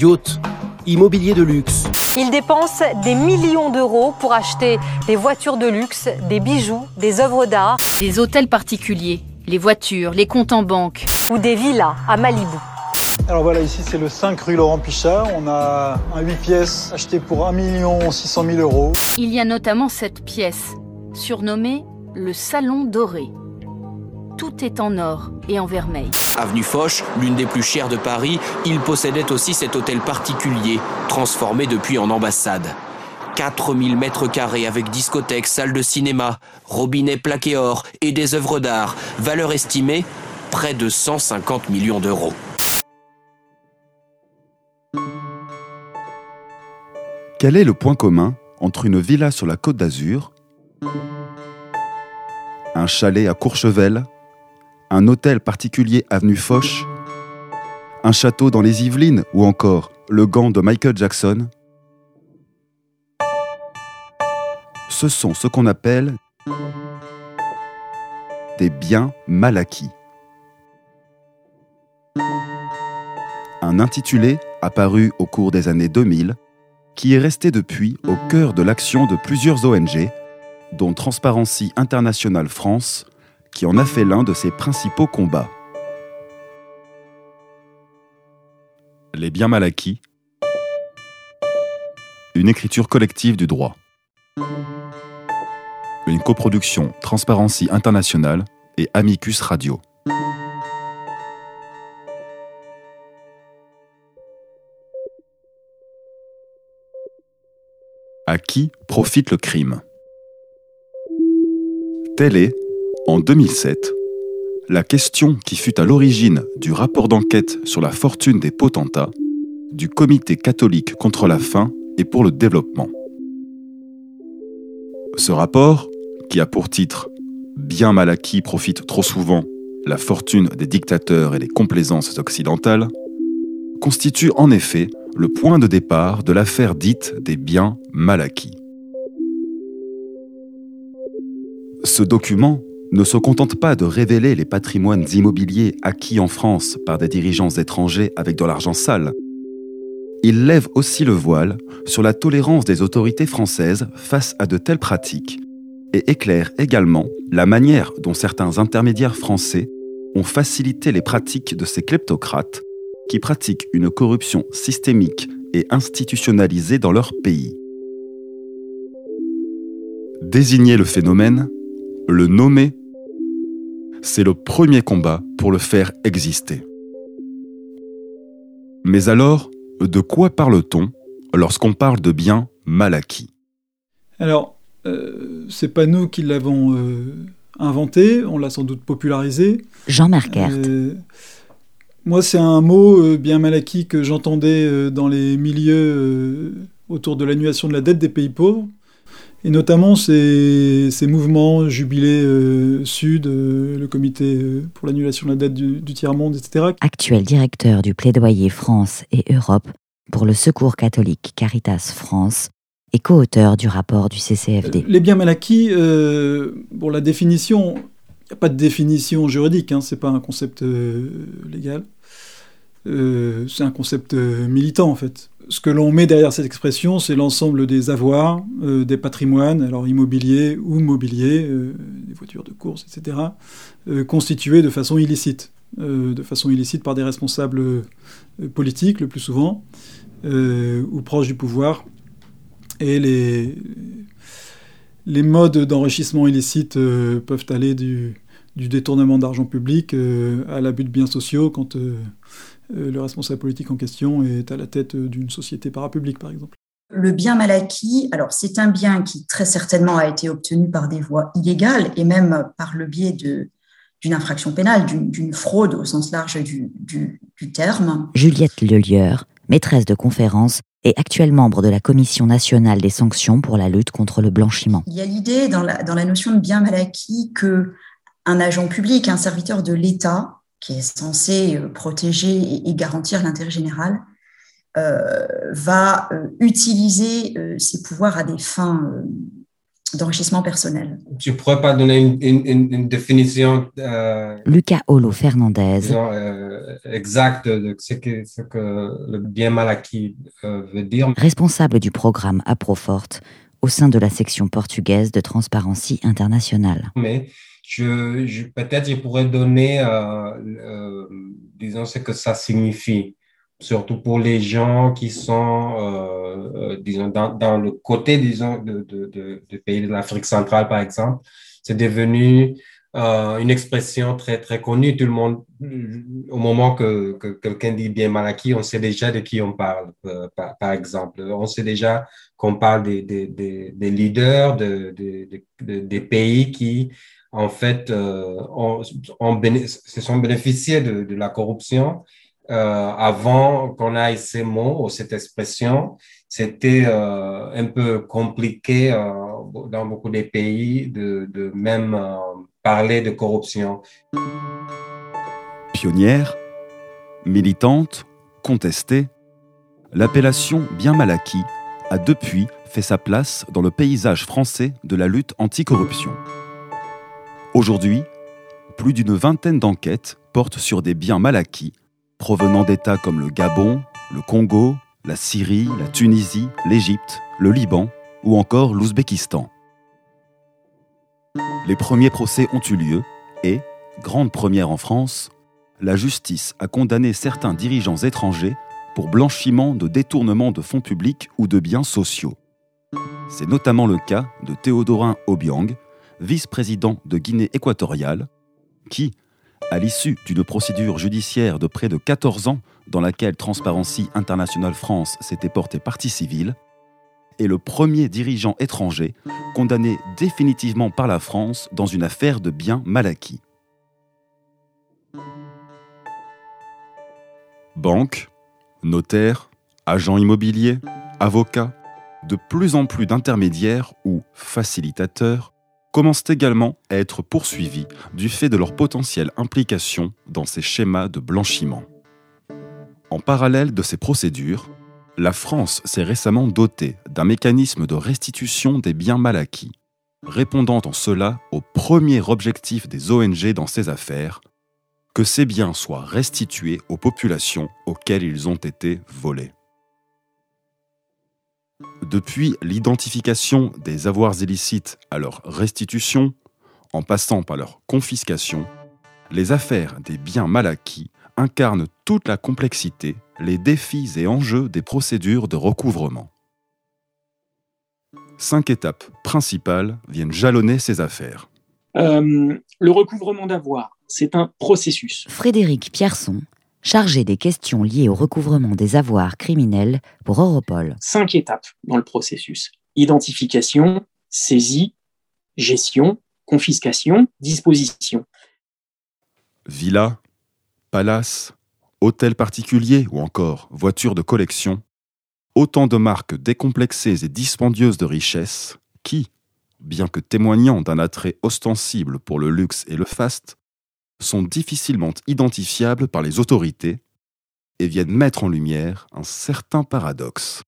yachts, immobilier de luxe. Il dépense des millions d'euros pour acheter des voitures de luxe, des bijoux, des œuvres d'art. Des hôtels particuliers, les voitures, les comptes en banque. Ou des villas à Malibu. Alors voilà, ici c'est le 5 rue Laurent Pichard. On a un 8 pièces acheté pour 1 600 000 euros. Il y a notamment cette pièce, surnommée le Salon Doré. Tout est en or et en vermeil. Avenue Foch, l'une des plus chères de Paris, il possédait aussi cet hôtel particulier, transformé depuis en ambassade. 4000 mètres carrés avec discothèque, salle de cinéma, robinet plaqué or et des œuvres d'art, valeur estimée près de 150 millions d'euros. Quel est le point commun entre une villa sur la côte d'Azur, un chalet à Courchevel, un hôtel particulier avenue Foch, un château dans les Yvelines ou encore le gant de Michael Jackson Ce sont ce qu'on appelle des biens mal acquis. Un intitulé apparu au cours des années 2000 qui est resté depuis au cœur de l'action de plusieurs ONG, dont Transparency International France, qui en a fait l'un de ses principaux combats. Les biens mal acquis, une écriture collective du droit. Une coproduction Transparency International et Amicus Radio. À qui profite le crime? Telle est, en 2007, la question qui fut à l'origine du rapport d'enquête sur la fortune des potentats du Comité catholique contre la faim et pour le développement. Ce rapport, qui a pour titre Bien mal acquis profite trop souvent la fortune des dictateurs et des complaisances occidentales, constitue en effet le point de départ de l'affaire dite des biens mal acquis. Ce document ne se contente pas de révéler les patrimoines immobiliers acquis en France par des dirigeants étrangers avec de l'argent sale. Il lève aussi le voile sur la tolérance des autorités françaises face à de telles pratiques et éclaire également la manière dont certains intermédiaires français ont facilité les pratiques de ces kleptocrates qui pratiquent une corruption systémique et institutionnalisée dans leur pays. Désigner le phénomène, le nommer, c'est le premier combat pour le faire exister. Mais alors, de quoi parle-t-on lorsqu'on parle de biens mal acquis Alors, euh, c'est pas nous qui l'avons euh, inventé, on l'a sans doute popularisé. Jean Marquert. Euh, moi, c'est un mot euh, bien mal acquis que j'entendais euh, dans les milieux euh, autour de l'annulation de la dette des pays pauvres. Et notamment ces, mouvements, Jubilé Sud, le comité pour l'annulation de la dette du, du tiers-monde, etc. Actuel directeur du plaidoyer France et Europe pour le Secours catholique Caritas France et co-auteur du rapport du CCFD. Les biens mal acquis, pour la définition, il n'y a pas de définition juridique, hein, c'est pas un concept légal. Euh, c'est un concept euh, militant en fait. Ce que l'on met derrière cette expression, c'est l'ensemble des avoirs, euh, des patrimoines, alors immobiliers ou mobiliers, des voitures de course, etc., constitués de façon illicite, de façon illicite par des responsables politiques le plus souvent, ou proches du pouvoir. Et les, modes d'enrichissement illicite peuvent aller du, du détournement d'argent public à l'abus de biens sociaux quand euh, le responsable politique en question est à la tête d'une société parapublique, par exemple. Le bien mal acquis, alors c'est un bien qui très certainement a été obtenu par des voies illégales et même par le biais d'une infraction pénale, d'une fraude au sens large du, terme. Juliette Lelieur, maîtresse de conférence et actuelle membre de la Commission nationale des sanctions pour la lutte contre le blanchiment. Il y a l'idée dans la, dans la notion de bien mal acquis que un agent public, un serviteur de l'État, qui est censé euh, protéger et garantir l'intérêt général, euh, va euh, utiliser ses pouvoirs à des fins d'enrichissement personnel. Tu pourrais pas donner une, définition euh, Lucas Holo Fernandez euh, exacte de ce que, ce que le bien mal acquis euh, veut dire. Responsable du programme Aprofort au sein de la section portugaise de Transparency International. Mais je, je peut-être je pourrais donner, disons, ce que ça signifie surtout pour les gens qui sont, euh, euh, disons, dans, dans, le côté, disons, de, de, de, de pays de l'Afrique centrale, par exemple. C'est devenu euh, une expression très, très connue. Tout le monde, au moment que, que quelqu'un dit bien mal acquis, on sait déjà de qui on parle, euh, par, par, exemple. On sait déjà qu'on parle des, des, des, des leaders de, des pays qui, en fait, euh, ont, ont se sont bénéficiés de, la corruption euh, avant qu'on ait ces mots ou cette expression, c'était euh, un peu compliqué dans beaucoup de pays de, de même parler de corruption. Pionnière, militante, contestée, l'appellation bien mal acquis a depuis fait sa place dans le paysage français de la lutte anticorruption. Aujourd'hui, plus d'une vingtaine d'enquêtes portent sur des biens mal acquis provenant d'États comme le Gabon, le Congo, la Syrie, la Tunisie, l'Égypte, le Liban ou encore l'Ouzbékistan. Les premiers procès ont eu lieu et, grande première en France, la justice a condamné certains dirigeants étrangers pour blanchiment de détournement de fonds publics ou de biens sociaux. C'est notamment le cas de Théodorin Obiang, vice-président de Guinée équatoriale, qui, à l'issue d'une procédure judiciaire de près de 14 ans dans laquelle Transparency International France s'était porté partie civile, est le premier dirigeant étranger condamné définitivement par la France dans une affaire de biens mal acquis. Banques, notaires, agents immobiliers, avocats, de plus en plus d'intermédiaires ou facilitateurs commencent également à être poursuivis du fait de leur potentielle implication dans ces schémas de blanchiment. En parallèle de ces procédures, la France s'est récemment dotée d'un mécanisme de restitution des biens mal acquis, répondant en cela au premier objectif des ONG dans ces affaires, que ces biens soient restitués aux populations auxquelles ils ont été volés. Depuis l'identification des avoirs illicites à leur restitution, en passant par leur confiscation, les affaires des biens mal acquis incarnent toute la complexité, les défis et enjeux des procédures de recouvrement. Cinq étapes principales viennent jalonner ces affaires. Euh, le recouvrement d'avoirs, c'est un processus. Frédéric Pierson, chargé des questions liées au recouvrement des avoirs criminels pour Europol. Cinq étapes dans le processus. Identification, saisie, gestion, confiscation, disposition. Villa, palace, hôtel particulier ou encore voiture de collection, autant de marques décomplexées et dispendieuses de richesses qui, bien que témoignant d'un attrait ostensible pour le luxe et le faste, sont difficilement identifiables par les autorités et viennent mettre en lumière un certain paradoxe.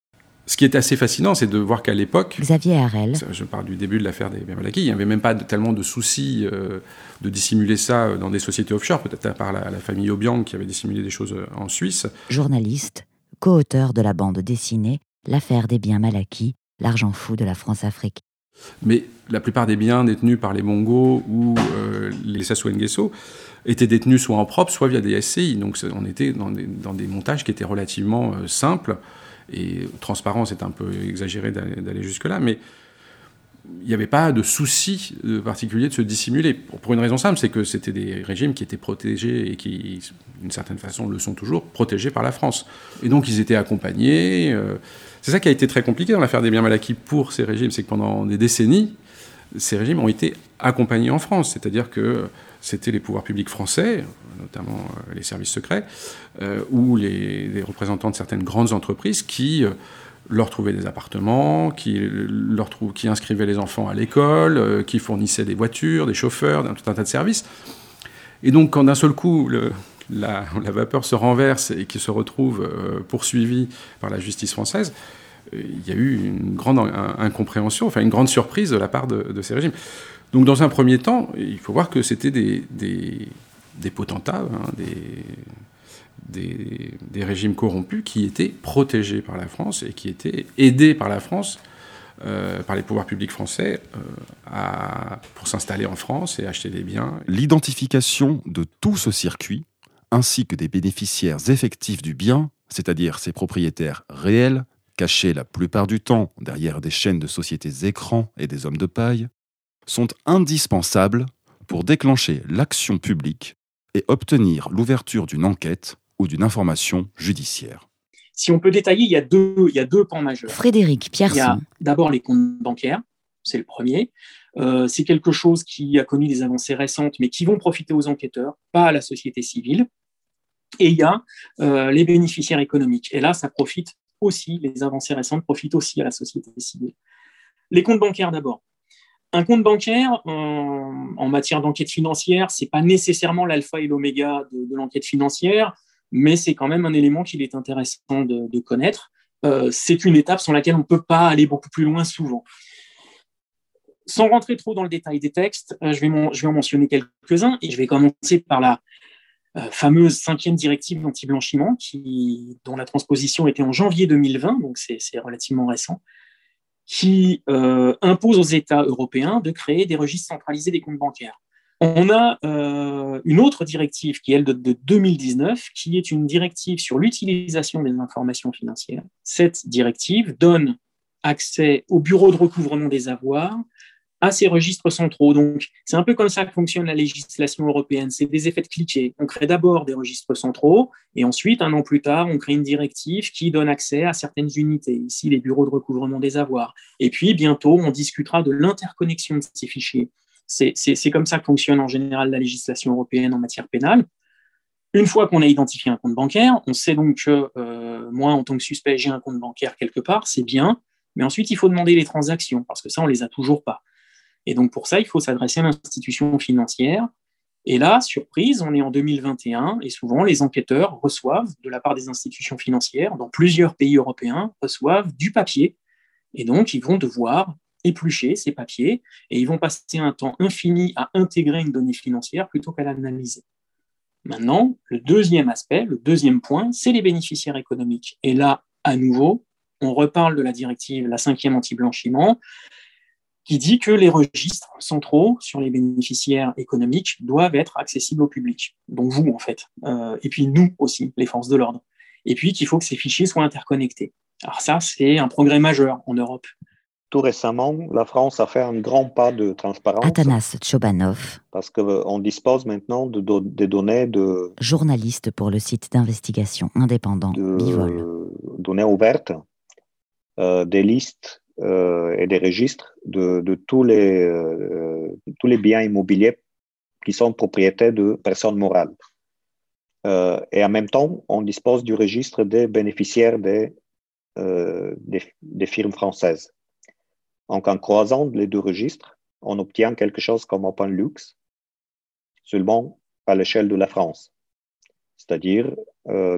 Ce qui est assez fascinant, c'est de voir qu'à l'époque, Xavier Harel, je parle du début de l'affaire des biens il n'y avait même pas tellement de soucis euh, de dissimuler ça dans des sociétés offshore, peut-être à part la, famille Obiang qui avait dissimulé des choses euh, en Suisse. Journaliste, co-auteur de la bande dessinée L'affaire des biens mal acquis, l'argent fou de la France-Afrique. Mais la plupart des biens détenus par les Mongos ou euh, les Sassou Nguesso étaient détenus soit en propre, soit via des SCI. Donc on était dans des, montages qui étaient relativement euh, simples. Et transparent, c'est un peu exagéré d'aller jusque-là, mais il n'y avait pas de souci particulier de se dissimuler. Pour une raison simple, c'est que c'était des régimes qui étaient protégés et qui, d'une certaine façon, le sont toujours, protégés par la France. Et donc ils étaient accompagnés. Euh, c'est ça qui a été très compliqué dans l'affaire des biens mal acquis pour ces régimes, c'est que pendant des décennies, ces régimes ont été accompagnés en France, c'est-à-dire que c'était les pouvoirs publics français, notamment euh, les services secrets, euh, ou les, représentants de certaines grandes entreprises qui euh, leur trouvaient des appartements, qui, inscrivaient les enfants à l'école, qui fournissaient des voitures, des chauffeurs, tout un tas de services. Et donc, quand d'un seul coup, le, la, vapeur se renverse et qui se retrouve poursuivi par la justice française, il y a eu une grande incompréhension, enfin une grande surprise de la part de, ces régimes. Donc dans un premier temps, il faut voir que c'était des, des, potentats, hein, des, régimes corrompus qui étaient protégés par la France et qui étaient aidés par la France, euh, par les pouvoirs publics français, euh, pour s'installer en France et acheter des biens. L'identification de tout ce circuit, ainsi que des bénéficiaires effectifs du bien, c'est-à-dire ses propriétaires réels, cachés la plupart du temps derrière des chaînes de sociétés écrans et des hommes de paille, sont indispensables pour déclencher l'action publique et obtenir l'ouverture d'une enquête ou d'une information judiciaire. Si on peut détailler, il y a deux, il y a deux pans majeurs. Frédéric Pierre. Il y a d'abord les comptes bancaires, c'est le premier. Euh, c'est quelque chose qui a connu des avancées récentes, mais qui vont profiter aux enquêteurs, pas à la société civile. Et il y a euh, les bénéficiaires économiques. Et là, ça profite aussi, les avancées récentes profitent aussi à la société civile. Les comptes bancaires d'abord. Un compte bancaire, en, matière d'enquête financière, c'est pas nécessairement l'alpha et l'oméga de, l'enquête financière, mais c'est quand même un élément qu'il est intéressant de, connaître. Euh, c'est une étape sans laquelle on ne peut pas aller beaucoup plus loin souvent. Sans rentrer trop dans le détail des textes, euh, je, vais je vais en mentionner quelques-uns et je vais commencer par la, fameuse cinquième directive anti-blanchiment, dont la transposition était en janvier 2020, donc c'est relativement récent, qui euh, impose aux États européens de créer des registres centralisés des comptes bancaires. On a euh, une autre directive qui est elle de, de 2019, qui est une directive sur l'utilisation des informations financières. Cette directive donne accès au bureau de recouvrement des avoirs à ces registres centraux. Donc, c'est un peu comme ça que fonctionne la législation européenne. C'est des effets de cliquet. On crée d'abord des registres centraux et ensuite, un an plus tard, on crée une directive qui donne accès à certaines unités, ici les bureaux de recouvrement des avoirs. Et puis, bientôt, on discutera de l'interconnexion de ces fichiers. C'est comme ça que fonctionne en général la législation européenne en matière pénale. Une fois qu'on a identifié un compte bancaire, on sait donc que euh, moi, en tant que suspect, j'ai un compte bancaire quelque part, c'est bien, mais ensuite, il faut demander les transactions, parce que ça, on les a toujours pas. Et donc pour ça, il faut s'adresser à l'institution financière. Et là, surprise, on est en 2021 et souvent les enquêteurs reçoivent, de la part des institutions financières, dans plusieurs pays européens, reçoivent du papier. Et donc, ils vont devoir éplucher ces papiers et ils vont passer un temps infini à intégrer une donnée financière plutôt qu'à l'analyser. Maintenant, le deuxième aspect, le deuxième point, c'est les bénéficiaires économiques. Et là, à nouveau, on reparle de la directive, la cinquième anti-blanchiment, qui dit que les registres centraux sur les bénéficiaires économiques doivent être accessibles au public, donc vous en fait, euh, et puis nous aussi, les forces de l'ordre, et puis qu'il faut que ces fichiers soient interconnectés. Alors ça, c'est un progrès majeur en Europe. Tout récemment, la France a fait un grand pas de transparence. Atanas Chobanov. Parce qu'on dispose maintenant de, des données de... Journaliste pour le site d'investigation indépendant de, Données ouvertes, euh, des listes euh, et des registres de, tous, les, euh, tous les biens immobiliers qui sont propriétés de personnes morales. Euh, et en même temps, on dispose du registre des bénéficiaires des, des, firmes françaises. Donc, en croisant les deux registres, on obtient quelque chose comme OpenLux, seulement à l'échelle de la France, c'est-à-dire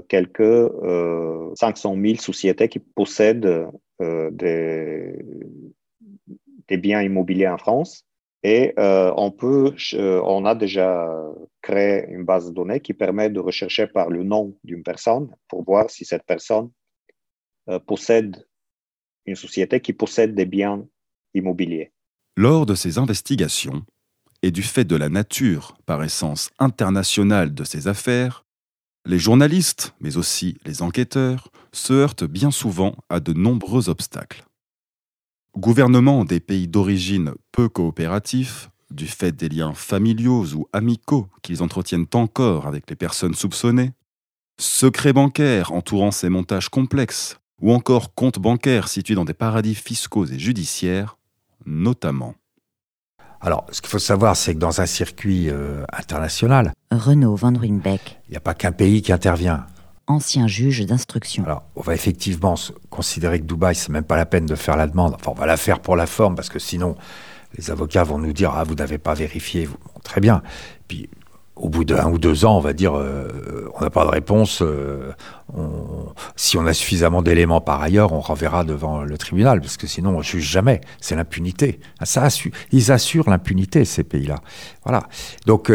quelques 500 000 sociétés qui possèdent euh, des, des, biens immobiliers en France. Et euh, on, peut, euh, on a déjà créé une base de données qui permet de rechercher par le nom d'une personne pour voir si cette personne possède une société qui possède des biens immobiliers. Lors de ces investigations, et du fait de la nature, par essence internationale de ces affaires, les journalistes, mais aussi les enquêteurs, se heurtent bien souvent à de nombreux obstacles. Gouvernements des pays d'origine peu coopératifs, du fait des liens familiaux ou amicaux qu'ils entretiennent encore avec les personnes soupçonnées, secrets bancaires entourant ces montages complexes, ou encore comptes bancaires situés dans des paradis fiscaux et judiciaires, notamment. Alors, ce qu'il faut savoir, c'est que dans un circuit euh, international, Renaud Van Ruynbeck, il n'y a pas qu'un pays qui intervient. Ancien juge d'instruction. Alors, on va effectivement considérer que Dubaï, c'est même pas la peine de faire la demande. Enfin, on va la faire pour la forme, parce que sinon, les avocats vont nous dire Ah, vous n'avez pas vérifié. Très bien. Puis, au bout d'un ou deux ans, on va dire, on n'a pas de réponse. si on a suffisamment d'éléments par ailleurs, on renverra devant le tribunal, parce que sinon on juge jamais. C'est l'impunité. Ça ils assurent l'impunité ces pays-là. Voilà. Donc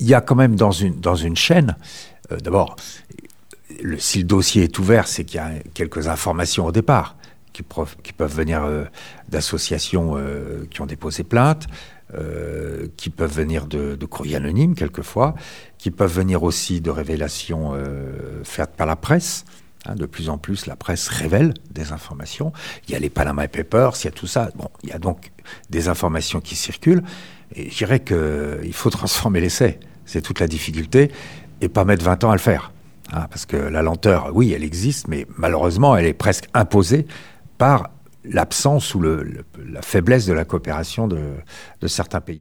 il y a quand même dans une dans une chaîne, d'abord, si le dossier est ouvert, c'est qu'il y a quelques informations au départ qui, peuvent venir euh, d'associations euh, qui ont déposé plainte, euh, qui peuvent venir de, courriers anonymes quelquefois, qui peuvent venir aussi de révélations faites par la presse. Hein, de plus en plus, la presse révèle des informations. Il y a les Panama Papers, il y a tout ça. Bon, il y a donc des informations qui circulent. Et je dirais qu'il faut transformer l'essai. C'est toute la difficulté. Et pas mettre 20 ans à le faire. Hein, parce que la lenteur, oui, elle existe, mais malheureusement, elle est presque imposée par l'absence ou la faiblesse de la coopération de, certains pays.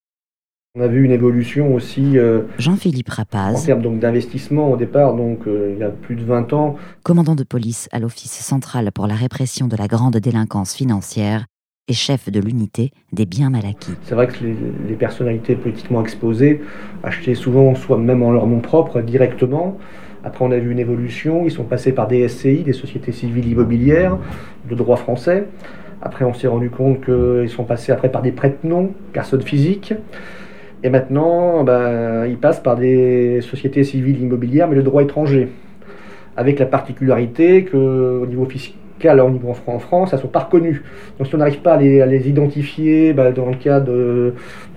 On a vu une évolution aussi euh, Jean-Philippe Rapaz. En termes d'investissement au départ, donc euh, il y a plus de 20 ans. Commandant de police à l'Office central pour la répression de la grande délinquance financière et chef de l'unité des biens mal acquis. C'est vrai que les, les, personnalités politiquement exposées achetaient souvent, soit même en leur nom propre, directement. Après, on a vu une évolution. Ils sont passés par des SCI, des sociétés civiles immobilières, de droit français. Après, on s'est rendu compte qu'ils sont passés après par des prête-noms, personnes physiques. Et maintenant, ben, ils passent par des sociétés civiles immobilières, mais de droit étranger. Avec la particularité qu'au niveau fiscal, au niveau en France, elles ne sont pas reconnues. Donc si on n'arrive pas à les, identifier ben, dans le cas de,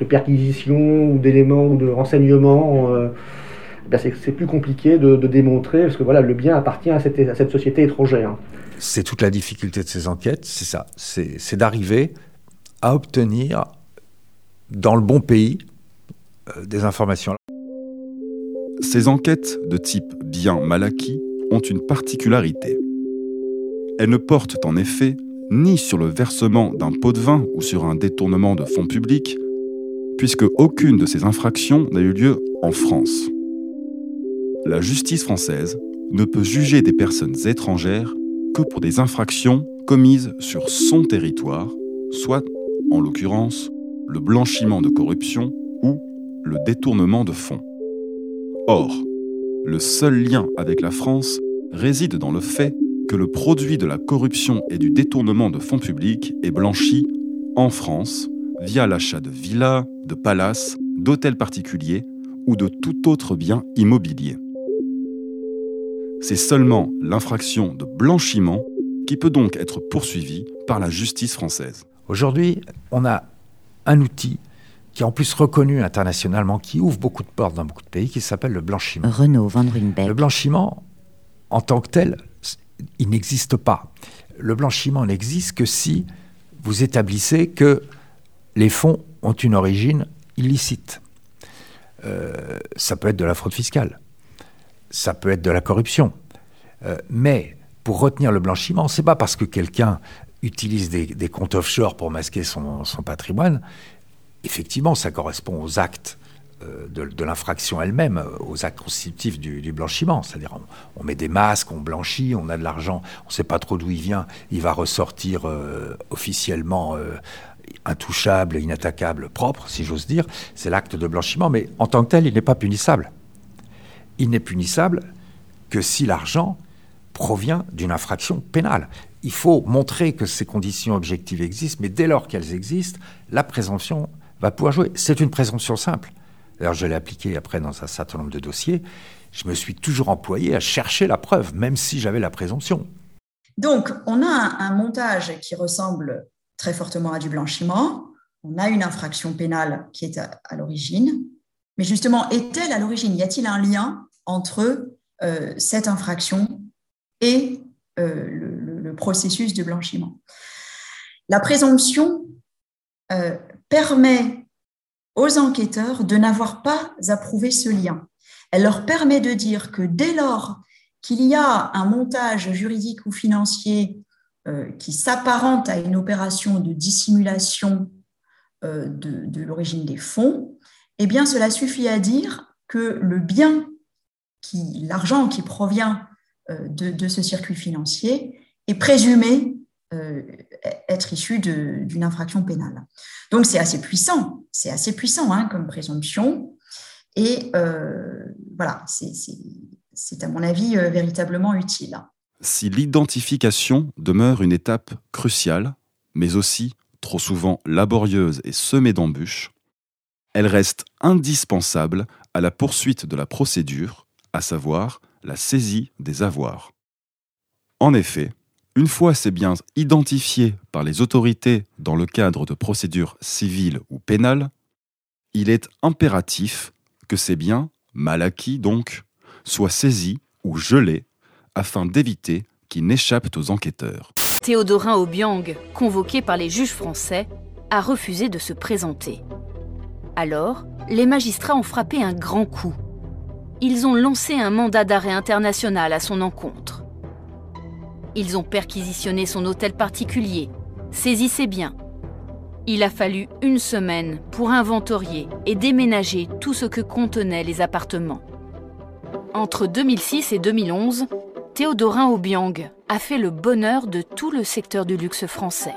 perquisitions ou d'éléments ou de renseignements, euh, c'est plus compliqué de, démontrer, parce que voilà, le bien appartient à cette, société étrangère. C'est toute la difficulté de ces enquêtes, c'est ça, c'est d'arriver à obtenir dans le bon pays euh, des informations. Ces enquêtes de type bien mal acquis ont une particularité. Elles ne portent en effet ni sur le versement d'un pot de vin ou sur un détournement de fonds publics, puisque aucune de ces infractions n'a eu lieu en France la justice française ne peut juger des personnes étrangères que pour des infractions commises sur son territoire, soit, en l'occurrence, le blanchiment de corruption ou le détournement de fonds. Or, le seul lien avec la France réside dans le fait que le produit de la corruption et du détournement de fonds publics est blanchi en France via l'achat de villas, de palaces, d'hôtels particuliers ou de tout autre bien immobilier c'est seulement l'infraction de blanchiment qui peut donc être poursuivie par la justice française. Aujourd'hui, on a un outil qui est en plus reconnu internationalement, qui ouvre beaucoup de portes dans beaucoup de pays, qui s'appelle le blanchiment. Renaud Van Ringbeck. Le blanchiment, en tant que tel, il n'existe pas. Le blanchiment n'existe que si vous établissez que les fonds ont une origine illicite. Euh, ça peut être de la fraude fiscale ça peut être de la corruption. Euh, mais pour retenir le blanchiment, c'est pas parce que quelqu'un utilise des, comptes offshore pour masquer son, patrimoine. Effectivement, ça correspond aux actes euh, de, l'infraction elle-même, aux actes constitutifs du, blanchiment. C'est-à-dire, on, met des masques, on blanchit, on a de l'argent, on ne sait pas trop d'où il vient. Il va ressortir euh, officiellement intouchable, inattaquable, propre, si j'ose dire. C'est l'acte de blanchiment, mais en tant que tel, il n'est pas punissable il n'est punissable que si l'argent provient d'une infraction pénale. Il faut montrer que ces conditions objectives existent, mais dès lors qu'elles existent, la présomption va pouvoir jouer. C'est une présomption simple. D'ailleurs, je l'ai appliquée après dans un certain nombre de dossiers. Je me suis toujours employé à chercher la preuve, même si j'avais la présomption. Donc, on a un, montage qui ressemble très fortement à du blanchiment. On a une infraction pénale qui est à l'origine. Mais justement, est-elle à l'origine Y a-t-il un lien entre euh, cette infraction et euh, le, processus de blanchiment? La présomption euh, permet aux enquêteurs de n'avoir pas approuvé ce lien. Elle leur permet de dire que dès lors qu'il y a un montage juridique ou financier qui s'apparente à une opération de dissimulation de l'origine des fonds, eh bien, cela suffit à dire que le bien, l'argent qui provient euh, de, ce circuit financier est présumé euh, être issu d'une infraction pénale. Donc, c'est assez puissant, c'est assez puissant hein, comme présomption. Et voilà, c'est à mon avis véritablement utile. Si l'identification demeure une étape cruciale, mais aussi trop souvent laborieuse et semée d'embûches, elle reste indispensable à la poursuite de la procédure, à savoir la saisie des avoirs. En effet, une fois ces biens identifiés par les autorités dans le cadre de procédures civiles ou pénales, il est impératif que ces biens, mal acquis donc, soient saisis ou gelés afin d'éviter qu'ils n'échappent aux enquêteurs. Théodorin Obiang, convoqué par les juges français, a refusé de se présenter. Alors, les magistrats ont frappé un grand coup. Ils ont lancé un mandat d'arrêt international à son encontre. Ils ont perquisitionné son hôtel particulier, saisi ses biens. Il a fallu une semaine pour inventorier et déménager tout ce que contenaient les appartements. Entre 2006 et 2011, Théodorin Obiang a fait le bonheur de tout le secteur du luxe français.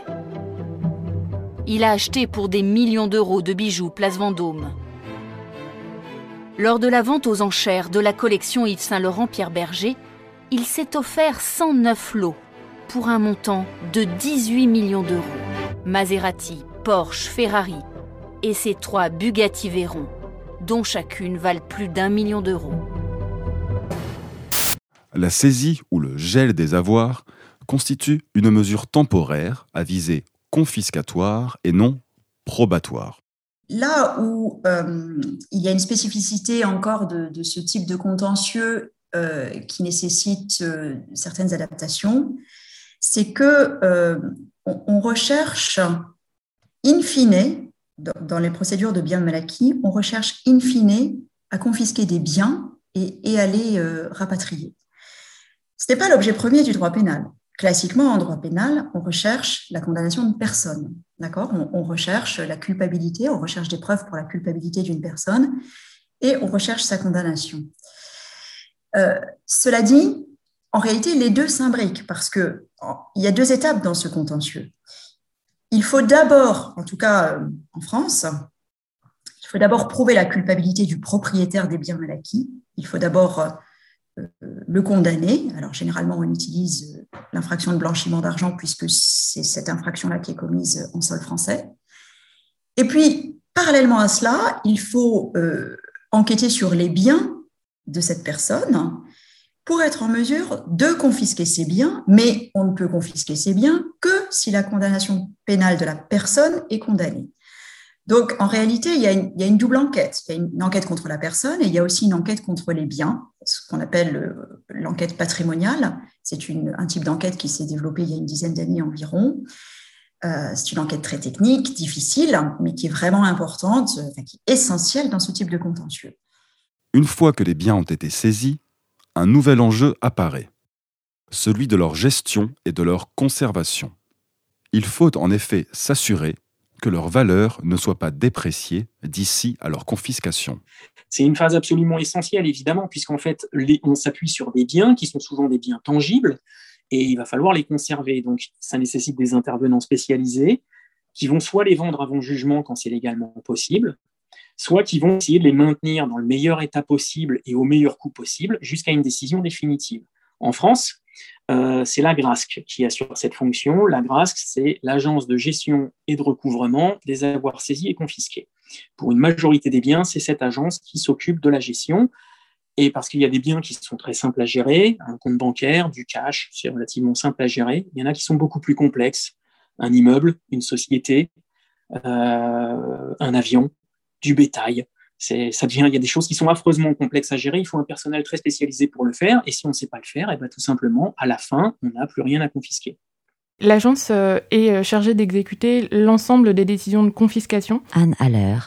Il a acheté pour des millions d'euros de bijoux Place Vendôme. Lors de la vente aux enchères de la collection Yves Saint-Laurent Pierre Berger, il s'est offert 109 lots pour un montant de 18 millions d'euros. Maserati, Porsche, Ferrari et ses trois Bugatti Veyron, dont chacune valent plus d'un million d'euros la saisie ou le gel des avoirs constitue une mesure temporaire à visée confiscatoire et non probatoire. Là où euh, il y a une spécificité encore de, ce type de contentieux euh, qui nécessite euh, certaines adaptations, c'est que on, recherche in fine, dans, les procédures de biens mal acquis, on recherche in fine à confisquer des biens et, et à les rapatrier. Ce n'est pas l'objet premier du droit pénal. Classiquement, en droit pénal, on recherche la condamnation de personne. D'accord? On, recherche la culpabilité, on recherche des preuves pour la culpabilité d'une personne et on recherche sa condamnation. Euh, cela dit, en réalité, les deux s'imbriquent parce qu'il y a deux étapes dans ce contentieux. Il faut d'abord, en tout cas euh, en France, il faut d'abord prouver la culpabilité du propriétaire des biens mal acquis. Il faut d'abord euh, le condamner. Alors généralement, on utilise euh, l'infraction de blanchiment d'argent puisque c'est cette infraction-là qui est commise en sol français. Et puis, parallèlement à cela, il faut euh, enquêter sur les biens de cette personne pour être en mesure de confisquer ses biens, mais on ne peut confisquer ses biens que si la condamnation pénale de la personne est condamnée. Donc, en réalité, il y, a une, double enquête. Il y a une enquête contre la personne et il y a aussi une enquête contre les biens, ce qu'on appelle l'enquête patrimoniale. C'est un type d'enquête qui s'est développé il y a une dizaine d'années environ. Euh, c'est une enquête très technique, difficile, mais qui est vraiment importante, qui est essentielle dans ce type de contentieux. Une fois que les biens ont été saisis, un nouvel enjeu apparaît, celui de leur gestion et de leur conservation. Il faut en effet s'assurer que leur valeur ne soit pas dépréciée d'ici à leur confiscation. C'est une phase absolument essentielle, évidemment, puisqu'en fait, on s'appuie sur des biens qui sont souvent des biens tangibles, et il va falloir les conserver. Donc, ça nécessite des intervenants spécialisés qui vont soit les vendre avant jugement quand c'est légalement possible, soit qui vont essayer de les maintenir dans le meilleur état possible et au meilleur coût possible jusqu'à une décision définitive. En France, euh, c'est la GRASC qui assure cette fonction. La GRASC, c'est l'agence de gestion et de recouvrement des avoirs saisis et confisqués. Pour une majorité des biens, c'est cette agence qui s'occupe de la gestion. Et parce qu'il y a des biens qui sont très simples à gérer, un compte bancaire, du cash, c'est relativement simple à gérer. Il y en a qui sont beaucoup plus complexes. Un immeuble, une société, euh, un avion, du bétail ça devient, il y a des choses qui sont affreusement complexes à gérer. Il faut un personnel très spécialisé pour le faire. Et si on ne sait pas le faire, et eh ben, tout simplement, à la fin, on n'a plus rien à confisquer. L'agence euh, est euh, chargée d'exécuter l'ensemble des décisions de confiscation. Anne Haller,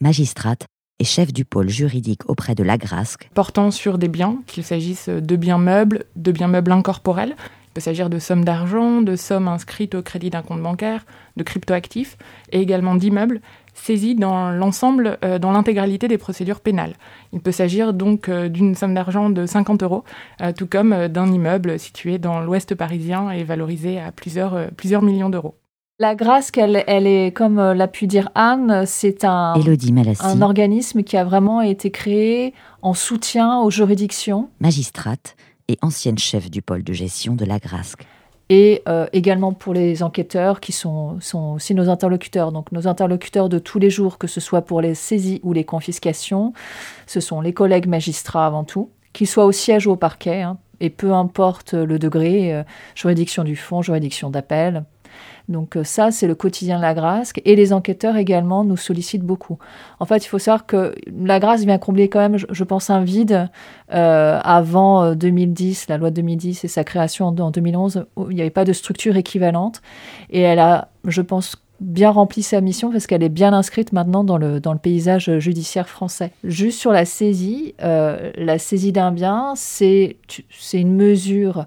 magistrate et chef du pôle juridique auprès de la Grasque. Portant sur des biens, qu'il s'agisse de biens meubles, de biens meubles incorporels. Il peut s'agir de sommes d'argent, de sommes inscrites au crédit d'un compte bancaire, de cryptoactifs et également d'immeubles saisie dans l'ensemble, euh, dans l'intégralité des procédures pénales. Il peut s'agir donc euh, d'une somme d'argent de 50 euros, euh, tout comme d'un immeuble situé dans l'ouest parisien et valorisé à plusieurs, plusieurs millions d'euros. La Grasque, elle, elle, est, comme l'a pu dire Anne, c'est un, un organisme qui a vraiment été créé en soutien aux juridictions. Magistrate et ancienne chef du pôle de gestion de la Grasque et euh, également pour les enquêteurs qui sont, sont, aussi nos interlocuteurs. Donc nos interlocuteurs de tous les jours, que ce soit pour les saisies ou les confiscations, ce sont les collègues magistrats avant tout, qu'ils soient au siège ou au parquet, hein, et peu importe le degré, euh, juridiction du fond, juridiction d'appel, donc euh, ça, c'est le quotidien de la Grasque. Et les enquêteurs également nous sollicitent beaucoup. En fait, il faut savoir que la Grasque vient combler quand même, je, pense, un vide euh, avant 2010, euh, la loi de 2010 et sa création en, 2011. Où il n'y avait pas de structure équivalente. Et elle a, je pense, bien rempli sa mission parce qu'elle est bien inscrite maintenant dans le paysage judiciaire français. Juste sur la saisie, la saisie d'un bien, c'est une mesure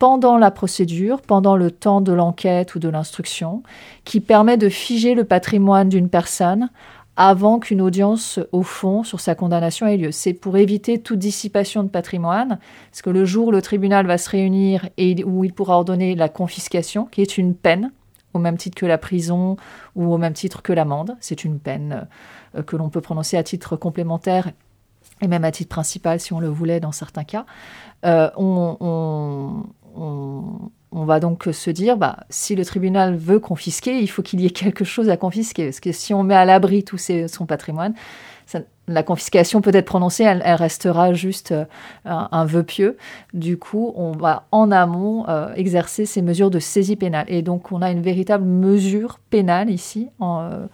pendant la procédure, pendant le temps de l'enquête ou de l'instruction, qui permet de figer le patrimoine d'une personne avant qu'une audience au fond sur sa condamnation ait lieu. C'est pour éviter toute dissipation de patrimoine, parce que le jour où le tribunal va se réunir et où il pourra ordonner la confiscation, qui est une peine, au même titre que la prison ou au même titre que l'amende, c'est une peine euh, que l'on peut prononcer à titre complémentaire et même à titre principal si on le voulait dans certains cas, euh, va donc se dire, bah, si le tribunal veut confisquer, il faut qu'il y ait quelque chose à confisquer. Parce que si on met à l'abri tout son patrimoine, la confiscation peut être prononcée, elle, restera juste euh, un, vœu pieux. Du coup, on va en amont euh, exercer ces mesures de saisie pénale. Et donc, on a une véritable mesure pénale ici, euh,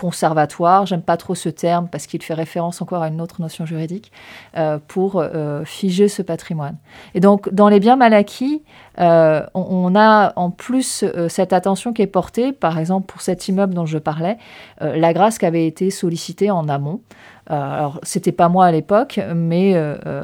conservatoire, j'aime pas trop ce terme parce qu'il fait référence encore à une autre notion juridique, euh, pour euh, figer ce patrimoine. Et donc, dans les biens mal acquis, euh, on, a en plus cette attention qui est portée, par exemple pour cet immeuble dont je parlais, la grâce qui avait été sollicitée en amont. Alors, c'était pas moi à l'époque, mais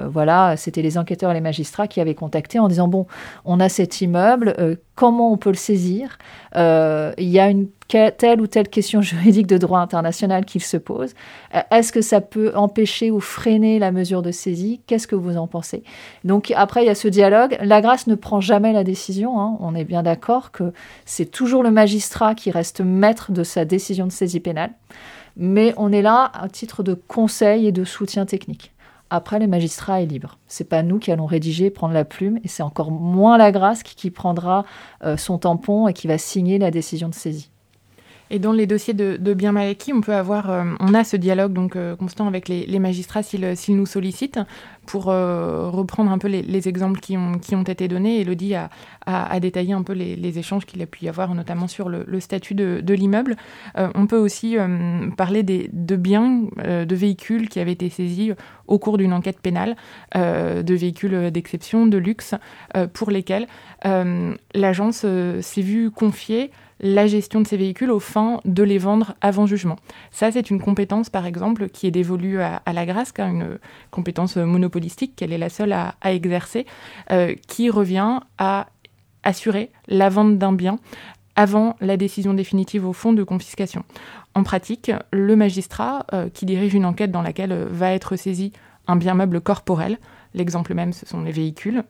voilà, c'était les enquêteurs et les magistrats qui avaient contacté en disant bon, on a cet immeuble, comment on peut le saisir? Il y a une telle ou telle question juridique de droit international qu'il se pose. Euh, est-ce que ça peut empêcher ou freiner la mesure de saisie? Qu'est-ce que vous en pensez? Donc après, il y a ce dialogue. La grâce ne prend jamais la décision. Hein. On est bien d'accord que c'est toujours le magistrat qui reste maître de sa décision de saisie pénale. Mais on est là à titre de conseil et de soutien technique. Après, le magistrat est libre. C'est pas nous qui allons rédiger, prendre la plume, et c'est encore moins la grâce qui, prendra euh, son tampon et qui va signer la décision de saisie. Et dans les dossiers de, de bien mal acquis, on peut avoir, euh, on a ce dialogue donc euh, constant avec les, magistrats s'ils nous sollicitent pour euh, reprendre un peu les, les, exemples qui ont, été donnés. Elodie a, détaillé un peu les, échanges qu'il a pu y avoir, notamment sur le, statut de, l'immeuble. on peut aussi parler de biens, de véhicules qui avaient été saisis au cours d'une enquête pénale, de véhicules d'exception, de luxe, pour lesquels l'agence s'est vue confier la gestion de ces véhicules au fin de les vendre avant jugement. Ça, c'est une compétence, par exemple, qui est dévolue à, la Grasque, hein, une compétence monopolistique qu'elle est la seule à, exercer, euh, qui revient à assurer la vente d'un bien avant la décision définitive au fond de confiscation. En pratique, le magistrat euh, qui dirige une enquête dans laquelle euh, va être saisi un bien meuble corporel, l'exemple même ce sont les véhicules,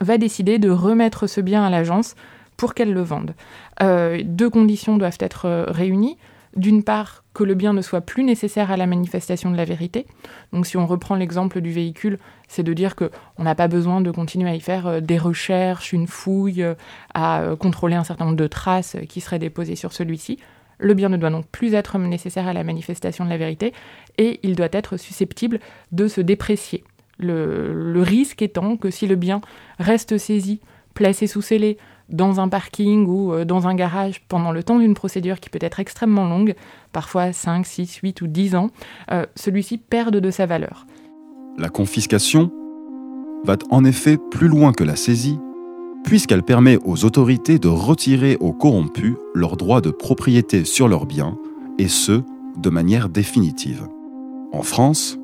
va décider de remettre ce bien à l'agence pour qu'elle le vende. Euh, deux conditions doivent être euh, réunies. D'une part, que le bien ne soit plus nécessaire à la manifestation de la vérité. Donc si on reprend l'exemple du véhicule, c'est de dire qu'on n'a pas besoin de continuer à y faire euh, des recherches, une fouille, à contrôler un certain nombre de traces qui seraient déposées sur celui-ci. Le bien ne doit donc plus être nécessaire à la manifestation de la vérité et il doit être susceptible de se déprécier. Le, le risque étant que si le bien reste saisi, placé sous scellé, dans un parking ou euh, dans un garage pendant le temps d'une procédure qui peut être extrêmement longue, parfois 5, 6, 8 ou 10 ans, euh, celui-ci perde de sa valeur. La confiscation va en effet plus loin que la saisie, puisqu'elle permet aux autorités de retirer aux corrompus leurs droits de propriété sur leurs biens, et ce, de manière définitive. En France,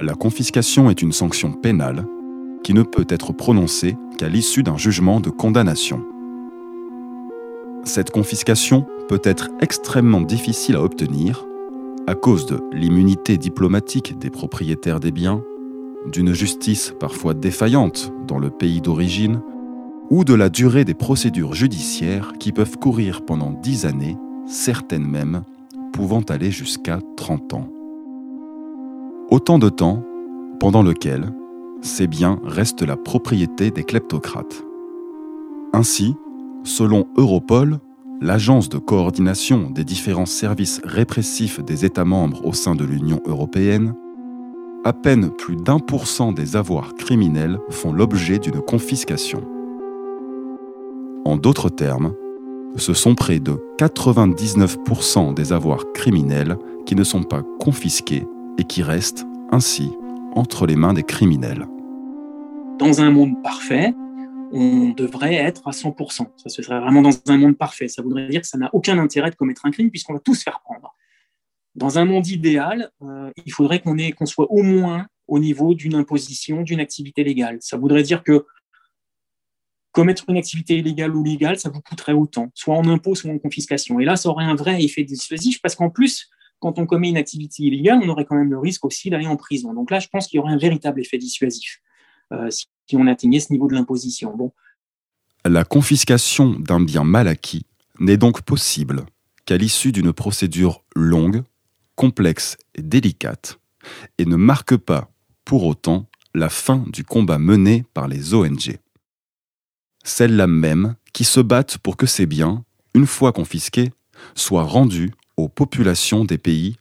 la confiscation est une sanction pénale qui ne peut être prononcée qu'à l'issue d'un jugement de condamnation. Cette confiscation peut être extrêmement difficile à obtenir à cause de l'immunité diplomatique des propriétaires des biens, d'une justice parfois défaillante dans le pays d'origine, ou de la durée des procédures judiciaires qui peuvent courir pendant 10 années, certaines même pouvant aller jusqu'à 30 ans. Autant de temps pendant lequel ces biens restent la propriété des kleptocrates. Ainsi, selon Europol, l'agence de coordination des différents services répressifs des États membres au sein de l'Union européenne, à peine plus d'un pour cent des avoirs criminels font l'objet d'une confiscation. En d'autres termes, ce sont près de 99% des avoirs criminels qui ne sont pas confisqués et qui restent ainsi entre les mains des criminels. Dans un monde parfait, on devrait être à 100%. Ça se serait vraiment dans un monde parfait. Ça voudrait dire que ça n'a aucun intérêt de commettre un crime puisqu'on va tous faire prendre. Dans un monde idéal, euh, il faudrait qu'on soit au moins au niveau d'une imposition, d'une activité légale. Ça voudrait dire que commettre une activité illégale ou légale, ça vous coûterait autant, soit en impôt, soit en confiscation. Et là, ça aurait un vrai effet dissuasif parce qu'en plus, quand on commet une activité illégale, on aurait quand même le risque aussi d'aller en prison. Donc là, je pense qu'il y aurait un véritable effet dissuasif euh, on atteignait ce niveau de l'imposition. La confiscation d'un bien mal acquis n'est donc possible qu'à l'issue d'une procédure longue, complexe et délicate, et ne marque pas, pour autant, la fin du combat mené par les ONG celles-là même qui se battent pour que ces biens, une fois confisqués, soient rendus aux populations des pays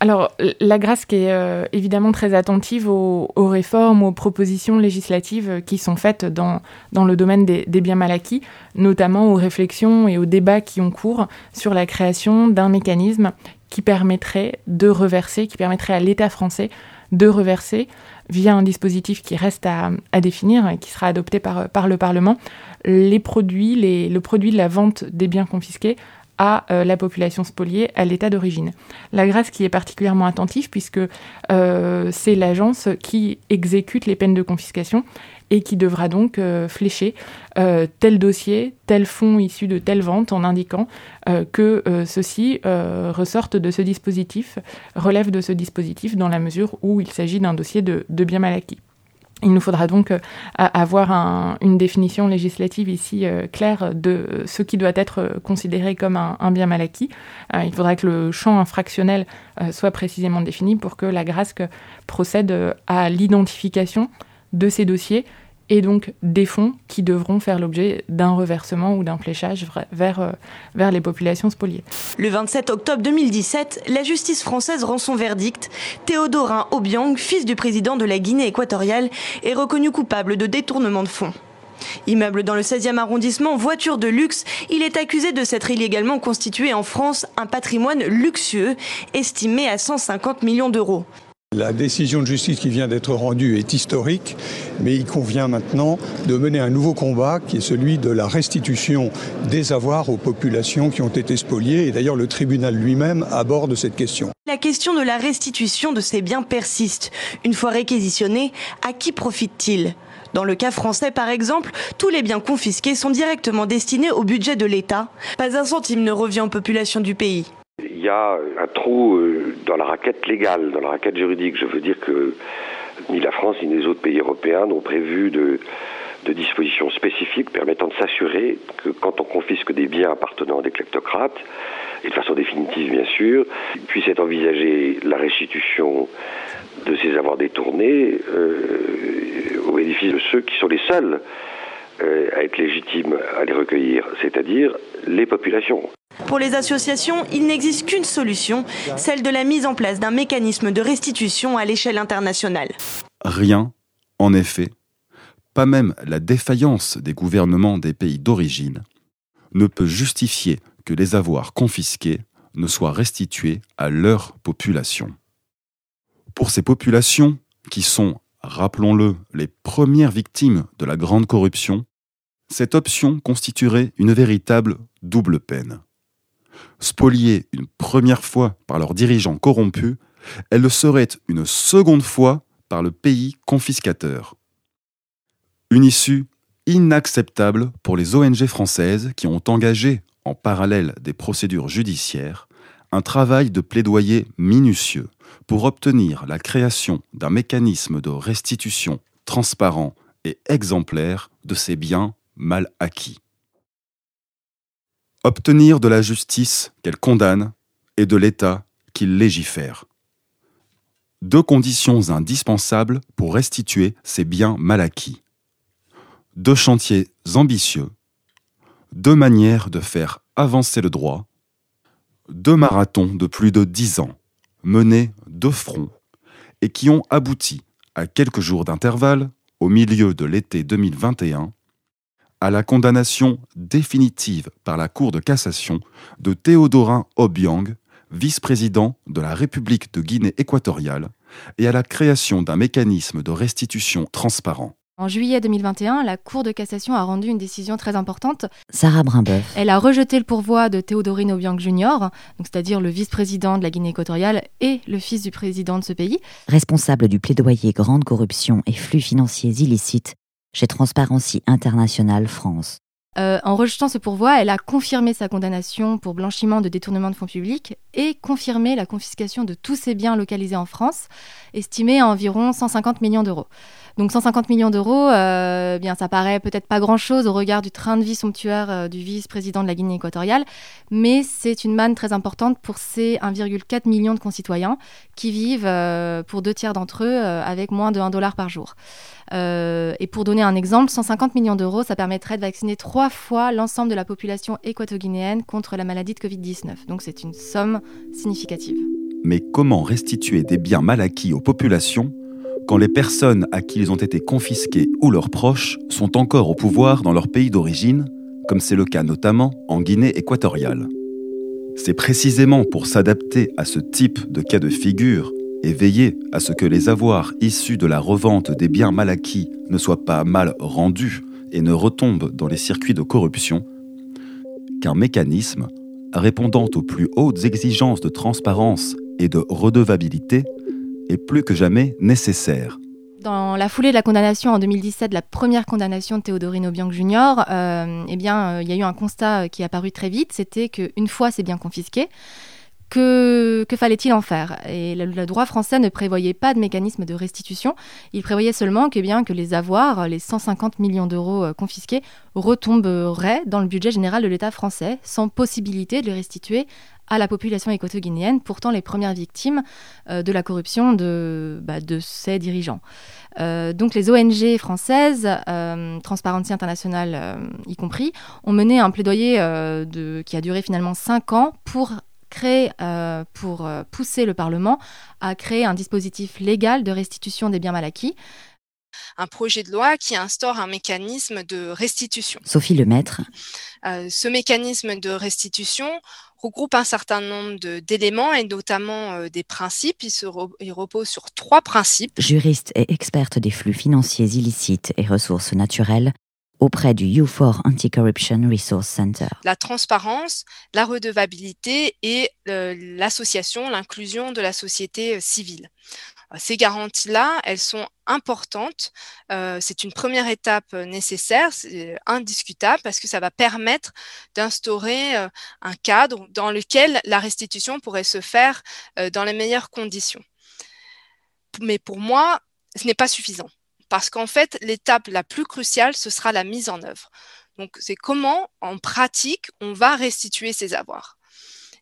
Alors, la Grâce qui est euh, évidemment très attentive aux, réformes, aux propositions législatives qui sont faites dans, dans le domaine des, biens mal acquis, notamment aux réflexions et aux débats qui ont cours sur la création d'un mécanisme qui permettrait de reverser, qui permettrait à l'État français de reverser via un dispositif qui reste à, définir et qui sera adopté par, le Parlement, les produits, le produit de la vente des biens confisqués à euh, la population spoliée, à l'état d'origine. La Grâce qui est particulièrement attentive puisque euh, c'est l'agence qui exécute les peines de confiscation et qui devra donc euh, flécher tel dossier, tel fonds issu de telle vente en indiquant que ceci ressorte de ce dispositif, relève de ce dispositif dans la mesure où il s'agit d'un dossier de, bien mal acquis. Il nous faudra donc avoir une définition législative ici claire de ce qui doit être considéré comme un, un bien mal acquis. il faudra que le champ infractionnel soit précisément défini pour que la GRASC procède à l'identification de ces dossiers et donc des fonds qui devront faire l'objet d'un reversement ou d'un fléchage vers, euh, vers les populations spoliées. Le 27 octobre 2017, la justice française rend son verdict. Théodorin Obiang, fils du président de la Guinée équatoriale, est reconnu coupable de détournement de fonds. Immeuble dans le 16e arrondissement, voiture de luxe, il est accusé de s'être illégalement constitué en France un patrimoine luxueux estimé à 150 millions d'euros. La décision de justice qui vient d'être rendue est historique, mais il convient maintenant de mener un nouveau combat qui est celui de la restitution des avoirs aux populations qui ont été spoliées. Et d'ailleurs, le tribunal lui-même aborde cette question. La question de la restitution de ces biens persiste. Une fois réquisitionnés, à qui profitent-ils dans le cas français, par exemple, tous les biens confisqués sont directement destinés au budget de l'État. Pas un centime ne revient aux populations du pays. Il y a un trou euh, dans la raquette légale, dans la raquette juridique. Je veux dire que ni la France ni les autres pays européens n'ont prévu de, dispositions spécifiques permettant de s'assurer que quand on confisque des biens appartenant à des kleptocrates, et de façon définitive bien sûr, puisse être envisagée la restitution de ces avoirs détournés euh, au bénéfice de ceux qui sont les seuls euh, à être légitimes à les recueillir, c'est-à-dire les populations. Pour les associations, il n'existe qu'une solution, celle de la mise en place d'un mécanisme de restitution à l'échelle internationale. Rien, en effet, pas même la défaillance des gouvernements des pays d'origine, ne peut justifier que les avoirs confisqués ne soient restitués à leur population. Pour ces populations, qui sont, rappelons-le, les premières victimes de la grande corruption, cette option constituerait une véritable double peine. Spoliées une première fois par leurs dirigeants corrompus, elles le seraient une seconde fois par le pays confiscateur. Une issue inacceptable pour les ONG françaises qui ont engagé, en parallèle des procédures judiciaires, un travail de plaidoyer minutieux pour obtenir la création d'un mécanisme de restitution transparent et exemplaire de ces biens mal acquis. Obtenir de la justice qu'elle condamne et de l'État qu'il légifère. Deux conditions indispensables pour restituer ces biens mal acquis. Deux chantiers ambitieux. Deux manières de faire avancer le droit. Deux marathons de plus de dix ans, menés de front, et qui ont abouti, à quelques jours d'intervalle, au milieu de l'été 2021, à la condamnation définitive par la Cour de cassation de Théodorin Obiang, vice-président de la République de Guinée équatoriale, et à la création d'un mécanisme de restitution transparent. En juillet 2021, la Cour de cassation a rendu une décision très importante. Sarah Brimbeuf. Elle a rejeté le pourvoi de Théodorine Obiang Jr., c'est-à-dire le vice-président de la Guinée équatoriale et le fils du président de ce pays. Responsable du plaidoyer Grande corruption et flux financiers illicites chez Transparency International France. Euh, en rejetant ce pourvoi, elle a confirmé sa condamnation pour blanchiment de détournement de fonds publics et confirmé la confiscation de tous ses biens localisés en France, estimés à environ 150 millions d'euros. Donc 150 millions d'euros, euh, bien ça paraît peut-être pas grand-chose au regard du train de vie somptuaire euh, du vice-président de la Guinée équatoriale, mais c'est une manne très importante pour ces 1,4 million de concitoyens qui vivent, euh, pour deux tiers d'entre eux, avec moins de 1 dollar par jour. et pour donner un exemple, 150 millions d'euros, ça permettrait de vacciner trois fois l'ensemble de la population équato-guinéenne contre la maladie de Covid-19. Donc c'est une somme significative. Mais comment restituer des biens mal acquis aux populations quand les personnes à qui ils ont été confisqués ou leurs proches sont encore au pouvoir dans leur pays d'origine, comme c'est le cas notamment en Guinée équatoriale. C'est précisément pour s'adapter à ce type de cas de figure et veiller à ce que les avoirs issus de la revente des biens mal acquis ne soient pas mal rendus et ne retombent dans les circuits de corruption, qu'un mécanisme répondant aux plus hautes exigences de transparence et de redevabilité est plus que jamais nécessaire. Dans la foulée de la condamnation en 2017, la première condamnation de Théodorine Obiang Jr., euh, eh bien, euh, il y a eu un constat qui est apparu très vite, c'était qu'une fois c'est bien confisqué, que, fallait-il en faire? Et le, droit français ne prévoyait pas de mécanisme de restitution. Il prévoyait seulement que, bien, que les avoirs, les 150 millions d'euros euh, confisqués, retomberaient dans le budget général de l'État français, sans possibilité de les restituer à la population équato-guinéenne, pourtant les premières victimes euh, de la corruption de, bah, de ses dirigeants. Euh, donc les ONG françaises, euh, Transparency International y compris, ont mené un plaidoyer qui a duré finalement cinq ans pour pousser le Parlement à créer un dispositif légal de restitution des biens mal acquis un projet de loi qui instaure un mécanisme de restitution. Sophie Lemaître. Euh, ce mécanisme de restitution regroupe un certain nombre d'éléments et notamment euh, des principes. Il, se il repose sur trois principes. Juriste et experte des flux financiers illicites et ressources naturelles auprès du U4 Anti-Corruption Resource Center. La transparence, la redevabilité et euh, l'association, l'inclusion de la société civile. Ces garanties-là, elles sont importantes. Euh, c'est une première étape euh, nécessaire, c'est indiscutable, parce que ça va permettre d'instaurer euh, un cadre dans lequel la restitution pourrait se faire dans les meilleures conditions. Mais pour moi, ce n'est pas suffisant, parce qu'en fait, l'étape la plus cruciale, ce sera la mise en œuvre. Donc, c'est comment, en pratique, on va restituer ces avoirs.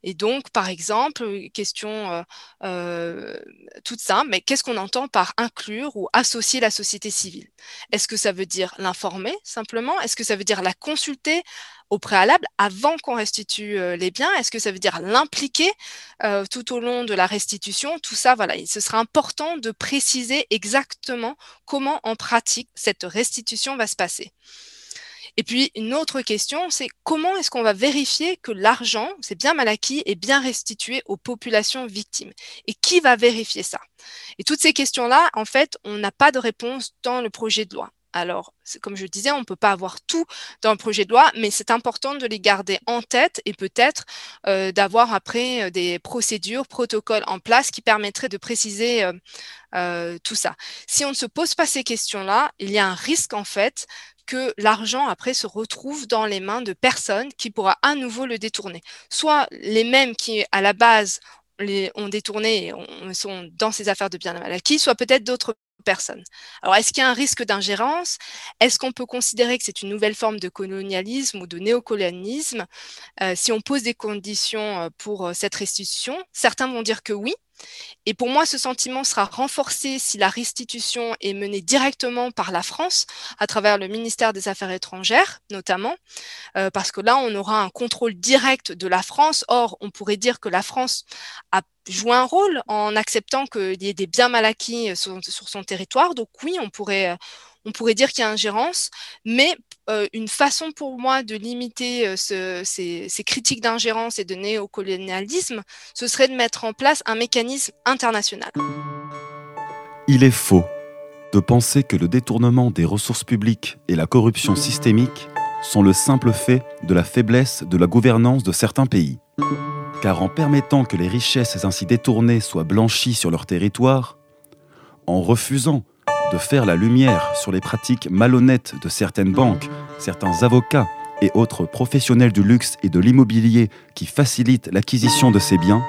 Et donc, par exemple, question euh, euh, toute simple, mais qu'est-ce qu'on entend par inclure ou associer la société civile? Est-ce que ça veut dire l'informer simplement? Est-ce que ça veut dire la consulter au préalable avant qu'on restitue euh, les biens? Est-ce que ça veut dire l'impliquer tout au long de la restitution? Tout ça, voilà, ce sera important de préciser exactement comment en pratique cette restitution va se passer. Et puis, une autre question, c'est comment est-ce qu'on va vérifier que l'argent, c'est bien mal acquis, est bien restitué aux populations victimes? Et qui va vérifier ça? Et toutes ces questions-là, en fait, on n'a pas de réponse dans le projet de loi. Alors, comme je disais, on ne peut pas avoir tout dans le projet de loi, mais c'est important de les garder en tête et peut-être euh, d'avoir après euh, des procédures, protocoles en place qui permettraient de préciser euh, tout ça. Si on ne se pose pas ces questions-là, il y a un risque en fait que l'argent après se retrouve dans les mains de personnes qui pourra à nouveau le détourner. Soit les mêmes qui à la base les ont détourné et sont dans ces affaires de bien mal acquis, soit peut-être d'autres personnes. Alors, est-ce qu'il y a un risque d'ingérence? Est-ce qu'on peut considérer que c'est une nouvelle forme de colonialisme ou de néocolonialisme? Euh, Si on pose des conditions euh, pour cette restitution, certains vont dire que oui, et pour moi, ce sentiment sera renforcé si la restitution est menée directement par la France, à travers le ministère des Affaires étrangères notamment, euh, parce que là, on aura un contrôle direct de la France. Or, on pourrait dire que la France a joué un rôle en acceptant qu'il y ait des biens mal acquis euh, sur, sur son territoire. Donc oui, on pourrait euh, on pourrait dire qu'il y a ingérence, mais euh, une façon pour moi de limiter euh, ces, critiques d'ingérence et de néocolonialisme, ce serait de mettre en place un mécanisme international. Il est faux de penser que le détournement des ressources publiques et la corruption systémique sont le simple fait de la faiblesse de la gouvernance de certains pays. Car en permettant que les richesses ainsi détournées soient blanchies sur leur territoire, en refusant de faire la lumière sur les pratiques malhonnêtes de certaines banques, certains avocats et autres professionnels du luxe et de l'immobilier qui facilitent l'acquisition de ces biens,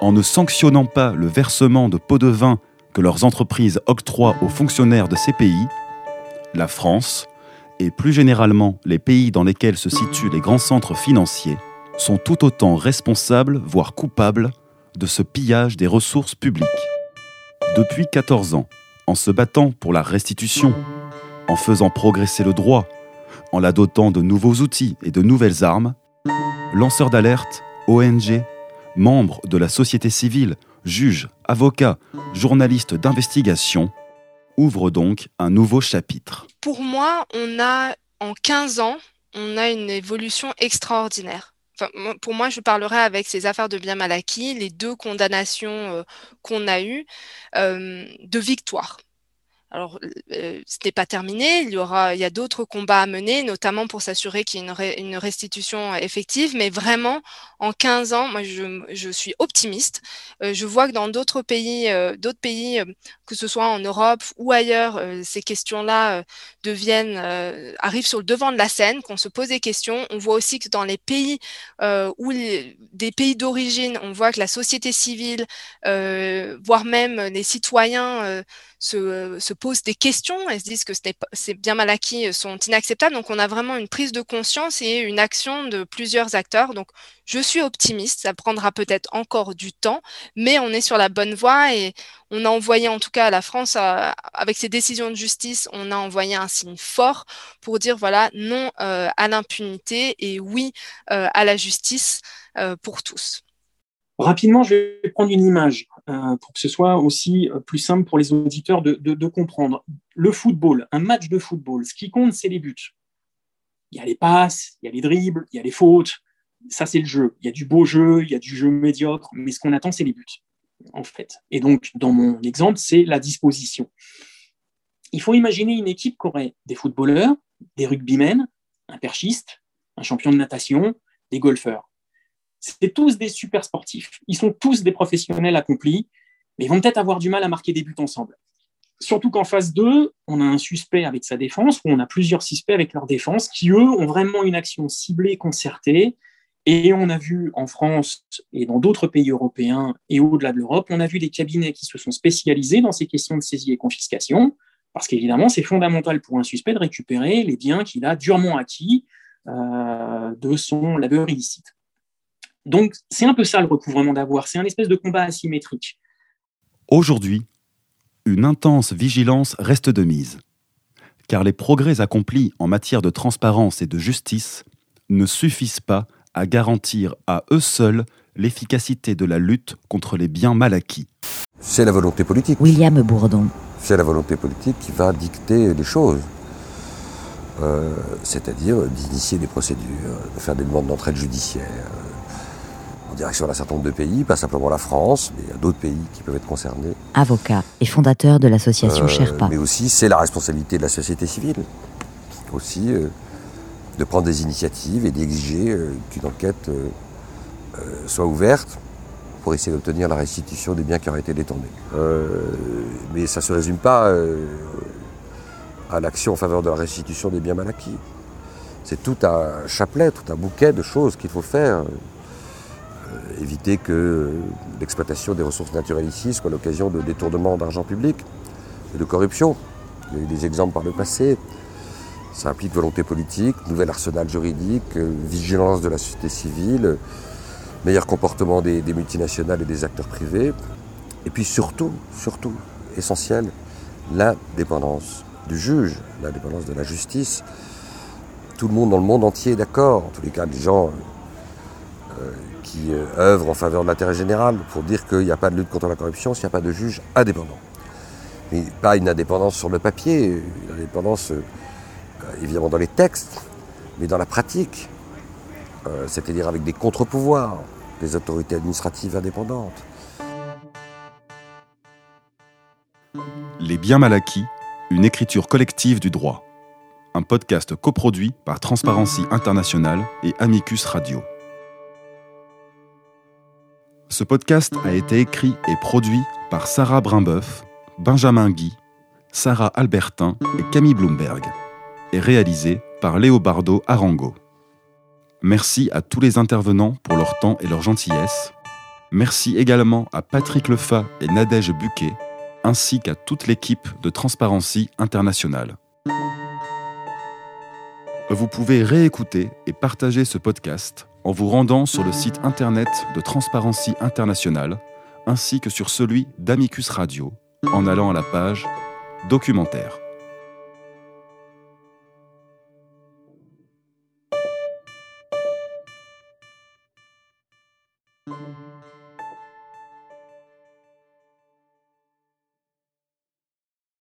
en ne sanctionnant pas le versement de pots de vin que leurs entreprises octroient aux fonctionnaires de ces pays, la France, et plus généralement les pays dans lesquels se situent les grands centres financiers, sont tout autant responsables, voire coupables, de ce pillage des ressources publiques. Depuis 14 ans, en se battant pour la restitution, en faisant progresser le droit, en la dotant de nouveaux outils et de nouvelles armes, lanceurs d'alerte, ONG, membres de la société civile, juges, avocats, journalistes d'investigation, ouvrent donc un nouveau chapitre. Pour moi, on a, en 15 ans, on a une évolution extraordinaire. Pour moi, je parlerai avec ces affaires de biens mal acquis, les deux condamnations euh, qu'on a eues, euh, de victoire. Alors, euh, ce n'est pas terminé. Il y aura, il y a d'autres combats à mener, notamment pour s'assurer qu'il y ait une, restitution effective. Mais vraiment, en 15 ans, moi, je, suis optimiste. Je vois que dans d'autres pays, d'autres pays, que ce soit en Europe ou ailleurs, ces questions-là deviennent, arrivent sur le devant de la scène, qu'on se pose des questions. On voit aussi que dans les pays où des pays d'origine, on voit que la société civile, voire même les citoyens se, se, posent des questions, elles se disent que ces bien mal acquis sont inacceptables. Donc on a vraiment une prise de conscience et une action de plusieurs acteurs. Donc je suis optimiste, ça prendra peut-être encore du temps, mais on est sur la bonne voie et on a envoyé en tout cas à la France, avec ces décisions de justice, on a envoyé un signe fort pour dire voilà non euh, à l'impunité et oui euh, à la justice euh, pour tous. Rapidement, je vais prendre une image euh, pour que ce soit aussi euh, plus simple pour les auditeurs de, comprendre. Le football, un match de football, ce qui compte, c'est les buts. Il y a les passes, il y a les dribbles, il y a les fautes. Ça, c'est le jeu. Il y a du beau jeu, il y a du jeu médiocre, mais ce qu'on attend, c'est les buts, en fait. Et donc, dans mon exemple, c'est la disposition. Il faut imaginer une équipe qui aurait des footballeurs, des rugbymen, un perchiste, un champion de natation, des golfeurs c'est tous des super sportifs. Ils sont tous des professionnels accomplis, mais ils vont peut-être avoir du mal à marquer des buts ensemble. Surtout qu'en phase 2, on a un suspect avec sa défense, ou on a plusieurs suspects avec leur défense, qui, eux, ont vraiment une action ciblée, concertée. Et on a vu en France et dans d'autres pays européens et au-delà de l'Europe, on a vu des cabinets qui se sont spécialisés dans ces questions de saisie et confiscation, parce qu'évidemment, c'est fondamental pour un suspect de récupérer les biens qu'il a durement acquis euh, de son labeur illicite. Donc, c'est un peu ça le recouvrement d'avoir. C'est un espèce de combat asymétrique. Aujourd'hui, une intense vigilance reste de mise, car les progrès accomplis en matière de transparence et de justice ne suffisent pas à garantir à eux seuls l'efficacité de la lutte contre les biens mal acquis. C'est la volonté politique. William Bourdon. C'est la volonté politique qui va dicter les choses. Euh, c'est-à-dire d'initier des procédures, de faire des demandes d'entraide judiciaire, direction d'un certain nombre de pays, pas simplement la France, mais il y a d'autres pays qui peuvent être concernés. Avocat et fondateur de l'association euh, Sherpa. Mais aussi, c'est la responsabilité de la société civile. Aussi, euh, de prendre des initiatives et d'exiger euh, qu'une enquête soit ouverte pour essayer d'obtenir la restitution des biens qui auraient été détournés. mais ça ne se résume pas à l'action en faveur de la restitution des biens mal acquis. C'est tout un chapelet, tout un bouquet de choses qu'il faut faire. Euh, éviter que l'exploitation des ressources naturelles ici soit l'occasion de détournement d'argent public. de corruption. Il y a eu des exemples par le passé. Ça implique volonté politique, nouvel arsenal juridique, euh, vigilance de la société civile, meilleur comportement des, multinationales et des acteurs privés. Et puis surtout, surtout, essentiel, l'indépendance du juge, l'indépendance de la justice. Tout le monde dans le monde entier est d'accord, en tous les cas des gens euh, qui euh, œuvrent en faveur de l'intérêt général pour dire qu'il n'y a pas de lutte contre la corruption s'il n'y a pas de juge indépendant. Mais pas une indépendance sur le papier, une indépendance évidemment dans les textes, mais dans la pratique, c'est-à-dire avec des contre-pouvoirs, des autorités administratives indépendantes. Les biens mal acquis, une écriture collective du droit. Un podcast coproduit par Transparency International et Amicus Radio. Ce podcast a été écrit et produit par Sarah Brimbeuf, Benjamin Guy, Sarah Albertin et Camille Bloomberg, réalisé par Léobardo Arango. Merci à tous les intervenants pour leur temps et leur gentillesse. Merci également à Patrick Lefa et Nadège Buquet, ainsi qu'à toute l'équipe de Transparency International. Vous pouvez réécouter et partager ce podcast en vous rendant sur le site internet de Transparency International ainsi que sur celui d'Amicus Radio en allant à la page Documentaire.